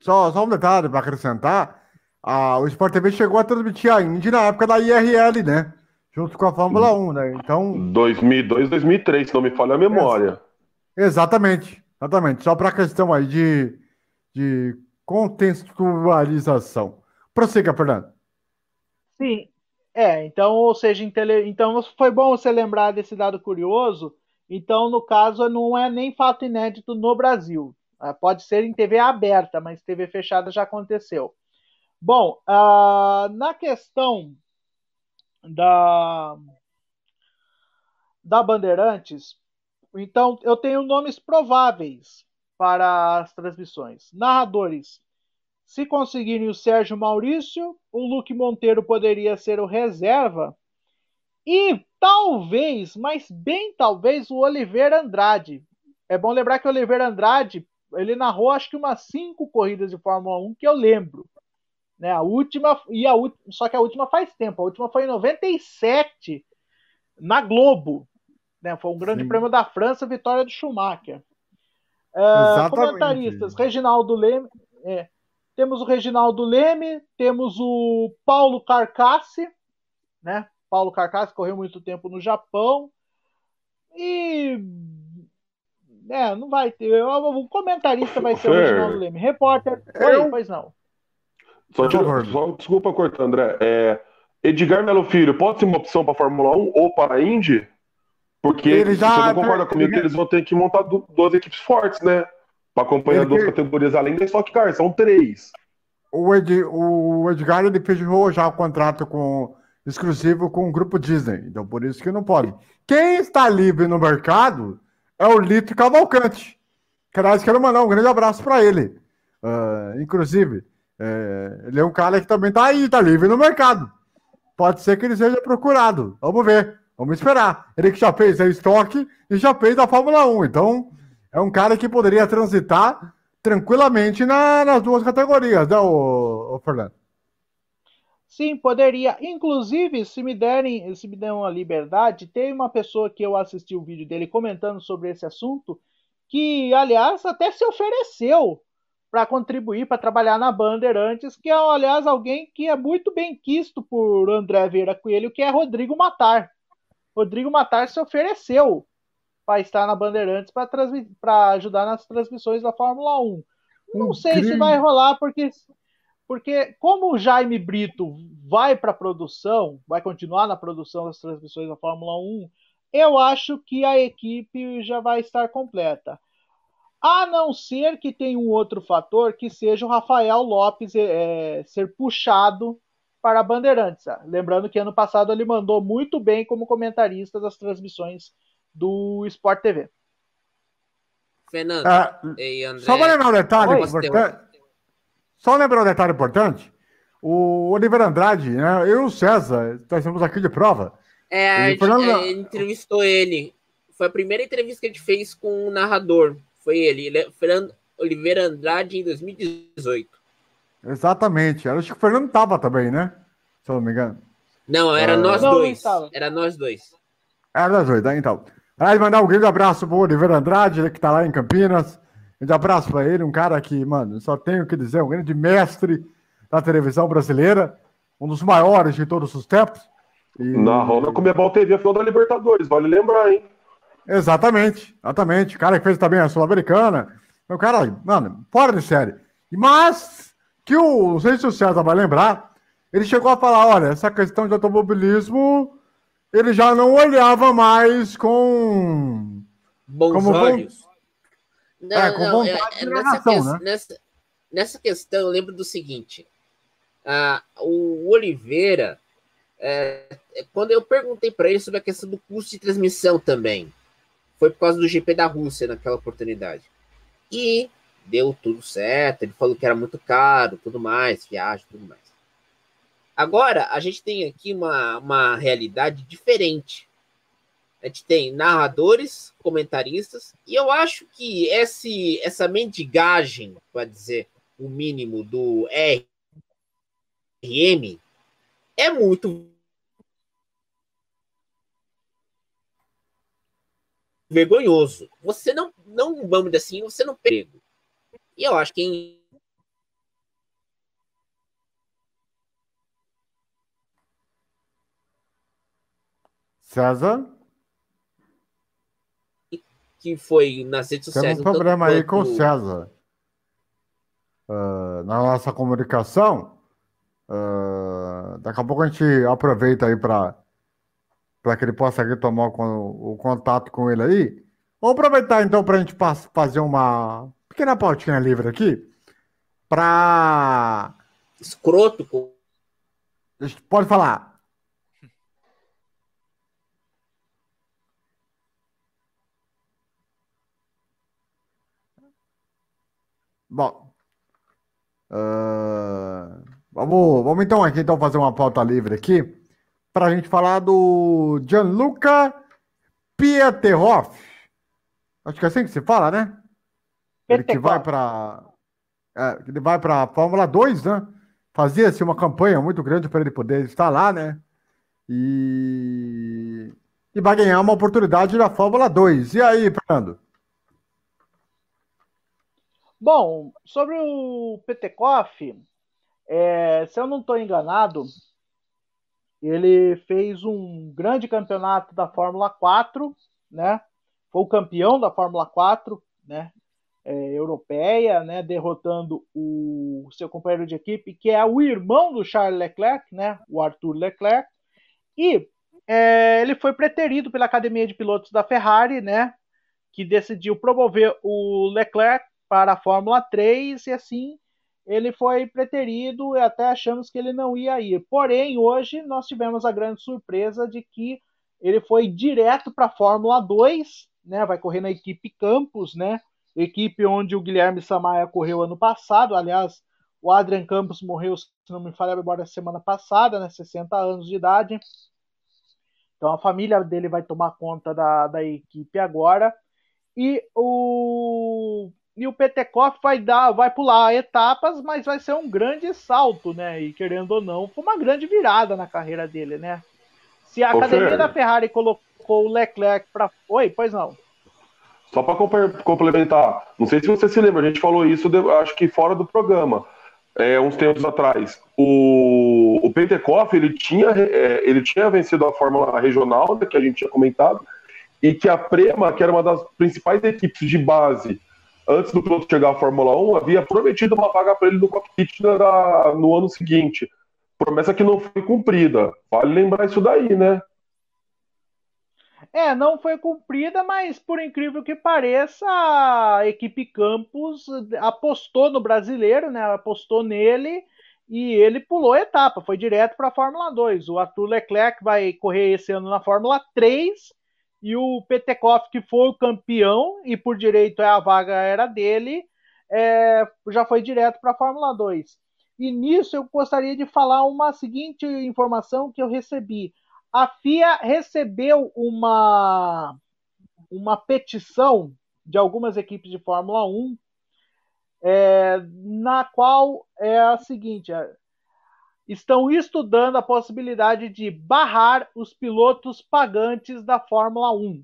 Só, só um detalhe para acrescentar. Ah, o Sport TV chegou a transmitir a Indy na época da IRL, né? Junto com a Fórmula 1, né? Então. 2002, 2003, se não me falha a memória. Exatamente, exatamente. Só para a questão aí de, de contextualização. Prossiga, Fernando. Sim, é, então, ou seja, tele... então foi bom você lembrar desse dado curioso. Então, no caso, não é nem fato inédito no Brasil. É, pode ser em TV aberta, mas TV fechada já aconteceu. Bom, uh, na questão da, da Bandeirantes, então eu tenho nomes prováveis para as transmissões. Narradores se conseguirem o Sérgio Maurício, o Luque Monteiro poderia ser o reserva. E talvez, mas bem talvez, o Oliveira Andrade. É bom lembrar que o Oliveira Andrade ele narrou acho que umas cinco corridas de Fórmula 1 que eu lembro. Né, a última e a só que a última faz tempo. A última foi em 97 na Globo. Né, foi um grande Sim. prêmio da França, vitória do Schumacher. Uh, comentaristas: Reginaldo Leme, é, temos o Reginaldo Leme, temos o Paulo Carcassi, né? Paulo Carcassi correu muito tempo no Japão. E. É, não vai ter. O comentarista vai ser Fer, o Reginaldo Leme. Repórter. Oi, eu... pois não. Só, tira, só desculpa cortar, André. É, Edgar Melo Filho, pode ser uma opção para Fórmula 1 ou para a Indy? Porque ele já, você não concorda comigo que eles vão ter que montar duas equipes fortes, né? para acompanhar duas categorias além da Stock Car, são três. O, Ed, o Edgar ele fechou já o contrato com exclusivo com o grupo Disney, então por isso que não pode. Quem está livre no mercado é o Lito Cavalcante. Aliás, quero mandar um grande abraço para ele. Uh, inclusive, é, ele é um cara que também está aí, está livre no mercado. Pode ser que ele seja procurado. Vamos ver. Vamos esperar. Ele que já fez a estoque e já fez a Fórmula 1. Então, é um cara que poderia transitar tranquilamente na, nas duas categorias, né, o, o Fernando? Sim, poderia. Inclusive, se me derem, se me derem uma liberdade, tem uma pessoa que eu assisti o vídeo dele comentando sobre esse assunto, que, aliás, até se ofereceu para contribuir, para trabalhar na Bandeirantes, que é, aliás, alguém que é muito bem quisto por André Vieira Coelho, que é Rodrigo Matar. Rodrigo Matar se ofereceu para estar na Bandeirantes para ajudar nas transmissões da Fórmula 1. Não sei se vai rolar, porque, porque como o Jaime Brito vai para a produção, vai continuar na produção das transmissões da Fórmula 1, eu acho que a equipe já vai estar completa. A não ser que tenha um outro fator que seja o Rafael Lopes é, ser puxado para a Bandeirantes. Lembrando que ano passado ele mandou muito bem como comentarista das transmissões do Sport TV. Fernando, Ah, e André, Só para lembrar um detalhe Oi. importante. Só lembrar um detalhe importante. O Oliver Andrade, né? Eu e o César, nós estamos aqui de prova. É, a E gente Fernando- é, entrevistou ele. Foi a primeira entrevista que a gente fez com o narrador. Foi ele, ele é Fernando Oliveira Andrade, em 2018. Exatamente. Eu Acho que o Fernando estava também, né? Se eu não me engano. Não, era Ah. nós Não, não dois. Era nós dois. Era das oito, né? então. Aliás, mandar um grande abraço pro Oliver Andrade, né, que tá lá em Campinas. Grande abraço para ele, um cara que, mano, só tenho o que dizer, um grande mestre da televisão brasileira, um dos maiores de todos os tempos. E- Na Ronda Comebol TV, a final da Libertadores, vale lembrar, hein? Exatamente, exatamente. O cara que fez também a Sul-Americana. É um cara, mano, fora de série. Mas, que o, não sei se o César vai lembrar, ele chegou a falar, olha, essa questão de automobilismo, ele já não olhava mais com... Bons Como bom- olhos. Não, É, com não, é- de é nessa, narração, ques- né? nessa, nessa questão, eu lembro do seguinte. ah, o Oliveira, é, é, quando eu perguntei para ele sobre a questão do custo de transmissão também, foi por causa do GP da Rússia naquela oportunidade. E deu tudo certo, ele falou que era muito caro, tudo mais, viagem, tudo mais. Agora, a gente tem aqui uma, uma realidade diferente. A gente tem narradores, comentaristas, e eu acho que esse, essa mendigagem, para dizer o mínimo, do RM é muito vergonhoso. Você não, não vamos dizer assim, você não pega. E eu acho que em César, que foi nas redes temos sociais. um problema aí com o César. Ah, na nossa comunicação, ah, daqui a pouco a gente aproveita aí para para que ele possa aqui tomar o, o contato com ele aí. Vamos aproveitar então para a gente fazer uma pequena pautinha livre aqui para escroto com pode falar. Bom, ah, vamos, vamos então aqui então fazer uma pauta livre aqui para a gente falar do Gianluca Pieterhoff. Acho que é assim que se fala, né? Ele que vai para ele vai para a Fórmula 2, né? Fazia-se uma campanha muito grande para ele poder estar lá, né? E e vai ganhar uma oportunidade na Fórmula 2. E aí, Fernando? Bom, sobre o Petekoff, é, se eu não estou enganado, ele fez um grande campeonato da Fórmula 4, né? Foi o campeão da Fórmula 4, né? É, europeia, né? Derrotando o seu companheiro de equipe, que é o irmão do Charles Leclerc, né? O Arthur Leclerc. E é, ele foi preterido pela Academia de Pilotos da Ferrari, né? Que decidiu promover o Leclerc para a Fórmula 3 e assim ele foi preterido e até achamos que ele não ia ir. Porém, hoje nós tivemos a grande surpresa de que ele foi direto para a Fórmula 2, né? Vai correr na equipe Campos, né? Equipe onde o Guilherme Samaia correu ano passado. Aliás, o Adrian Campos morreu, se não me falha a memória, semana passada, né? 60 anos de idade. Então a família dele vai tomar conta da, da equipe agora. E o, e o Petekoff vai dar, vai pular etapas, mas vai ser um grande salto, né? E querendo ou não, foi uma grande virada na carreira dele, né? Se a Ô, academia Fer. da Ferrari colocou o Leclerc para. Oi, pois não. Só para complementar, não sei se você se lembra, a gente falou isso, acho que fora do programa, é, uns tempos atrás. O, o Pentecoff, ele tinha, é, ele tinha vencido a Fórmula Regional, né, que a gente tinha comentado, e que a Prema, que era uma das principais equipes de base, antes do piloto chegar à Fórmula 1, havia prometido uma vaga para ele no cockpit no ano seguinte. Promessa que não foi cumprida. Vale lembrar isso daí, né? É, não foi cumprida, mas por incrível que pareça, a equipe Campos apostou no brasileiro, né? Apostou nele e ele pulou a etapa, foi direto para a Fórmula 2. O Arthur Leclerc vai correr esse ano na Fórmula 3 e o Petekoff, que foi o campeão e por direito a vaga era dele, é, já foi direto para a Fórmula 2. E nisso eu gostaria de falar uma seguinte informação que eu recebi a FIA recebeu uma, uma petição de algumas equipes de Fórmula 1, é, na qual é a seguinte: é, estão estudando a possibilidade de barrar os pilotos pagantes da Fórmula 1.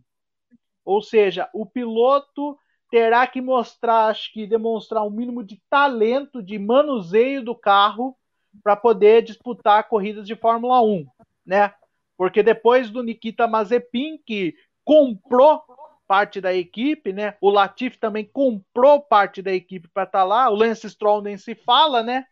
Ou seja, o piloto terá que mostrar, acho que demonstrar um mínimo de talento de manuseio do carro para poder disputar corridas de Fórmula 1, né? Porque depois do Nikita Mazepin, que comprou parte da equipe, né? O Latifi também comprou parte da equipe para estar lá. O Lance Stroll nem se fala, né?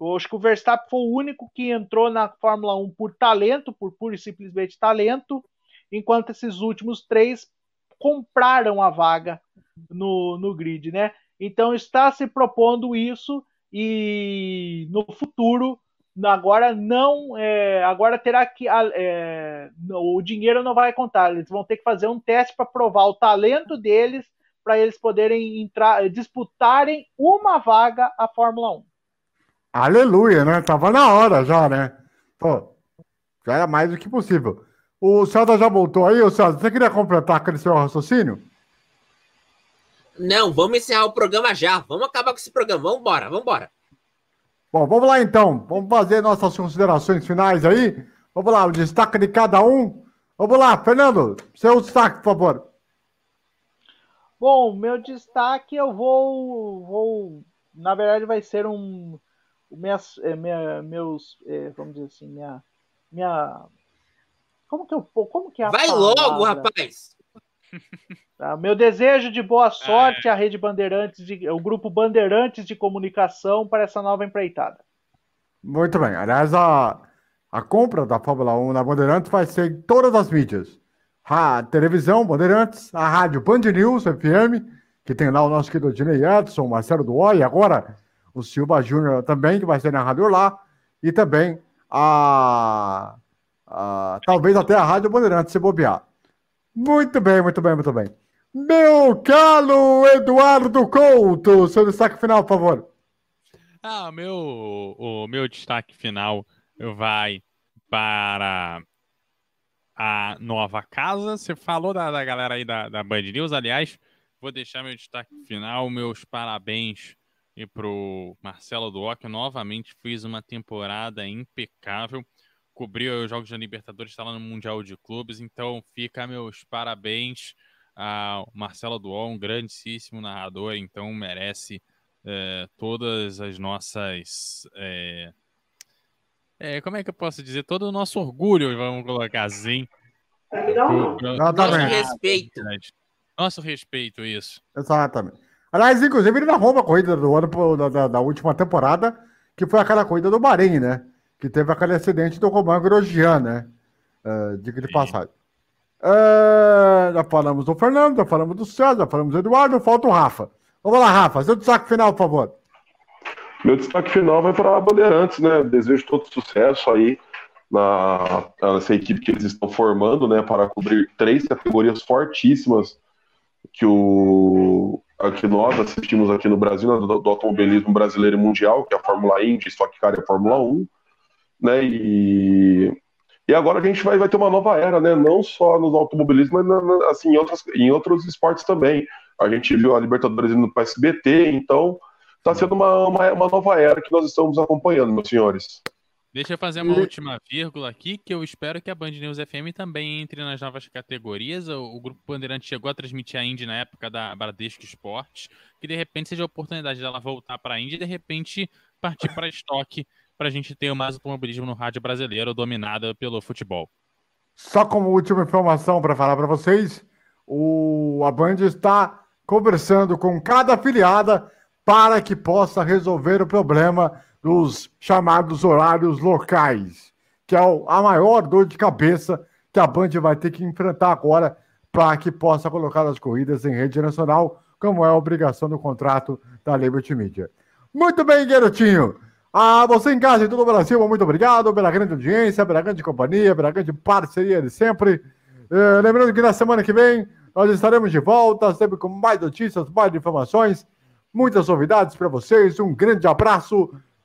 Eu acho que o Verstappen foi o único que entrou na Fórmula 1 por talento, por puro e simplesmente talento, enquanto esses últimos três compraram a vaga no, no grid, né? Então está se propondo isso e no futuro agora não é, agora terá que é, o dinheiro não vai contar eles vão ter que fazer um teste para provar o talento deles para eles poderem entrar disputarem uma vaga a Fórmula 1 Aleluia, né? Tava na hora já, né? Pô, já era mais do que possível. O César já voltou aí, o César, você queria completar aquele seu raciocínio? Não, vamos encerrar o programa já. Vamos acabar com esse programa. Vamos embora, vamos embora. Bom, vamos lá então. Vamos fazer nossas considerações finais aí. Vamos lá, o destaque de cada um. Vamos lá, Fernando, seu destaque, por favor. Bom, meu destaque eu vou, vou na verdade vai ser um minhas, é, minha, meus, é, vamos dizer assim, minha, minha, como que eu, como que é a Vai palavra? logo, rapaz. Tá, meu desejo de boa sorte à Rede Bandeirantes, de, o grupo Bandeirantes de Comunicação para essa nova empreitada. Muito bem. Aliás, a, a compra da Fórmula 1 na Bandeirantes vai ser em todas as mídias. A televisão Bandeirantes, a rádio Band News FM, que tem lá o nosso querido Dinei Edson, o Marcelo Duó, e agora o Silva Júnior também, que vai ser narrador lá, e também a, a talvez até a rádio Bandeirantes se bobear. Muito bem, muito bem, muito bem. Meu caro Eduardo Couto, seu destaque final, por favor. Ah, meu, o meu destaque final vai para a nova casa. Você falou da, da galera aí da, da Band News, aliás, vou deixar meu destaque final, meus parabéns e pro Marcelo Duó, que novamente fez uma temporada impecável. Cobriu os Jogos da Libertadores, está lá no Mundial de Clubes, então fica meus parabéns ao Marcelo Duó, um grandíssimo narrador, então merece é, todas as nossas. É, é, como é que eu posso dizer? Todo o nosso orgulho, vamos colocar assim. Nosso respeito. Nosso respeito, isso. Exatamente. Aliás, inclusive, ele narrou uma corrida do ano da, da, da, última temporada, que foi aquela corrida do Bahrein, né? Que teve aquele acidente do Romain Grosjean, né? Uh, diga de passagem. Uh, já falamos do Fernando, já falamos do César, já falamos do Eduardo, falta o Rafa. Vamos lá, Rafa, seu destaque final, por favor. Meu destaque final vai para a Bandeirantes, né? Desejo todo sucesso aí na, nessa equipe que eles estão formando, né? Para cobrir três categorias fortíssimas que o que nós assistimos aqui no Brasil, né, do, do, automobilismo brasileiro e mundial, que é a Fórmula Indy, Stock Car e a Fórmula 1, né? E E agora a gente vai, vai ter uma nova era, né? Não só nos automobilismo, mas assim, em, outras, em outros esportes também. A gente viu a Libertadores indo para SBT, então está sendo uma, uma, uma, nova era que nós estamos acompanhando, meus senhores. Deixa eu fazer uma última vírgula aqui, que eu espero que a Band News FM também entre nas novas categorias. O, o Grupo Bandeirante chegou a transmitir a Indy na época da Bradesco Esportes, que de repente seja a oportunidade dela voltar para a Indy e de repente partir para estoque para a gente ter mais automobilismo no rádio brasileiro dominado pelo futebol. Só como última informação para falar para vocês, o, a Band está conversando com cada afiliada para que possa resolver o problema dos chamados horários locais, que é a maior dor de cabeça que a Band vai ter que enfrentar agora para que possa colocar as corridas em rede nacional, como é a obrigação do contrato da Liberty Media. Muito bem, garotinho. A você em casa em todo o Brasil, muito obrigado pela grande audiência, pela grande companhia, pela grande parceria de sempre. É, lembrando que na semana que vem nós estaremos de volta, sempre com mais notícias, mais informações, muitas novidades para vocês. Um grande abraço